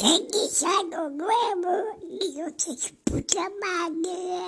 Seguís año nuevo, hijo de puta madre.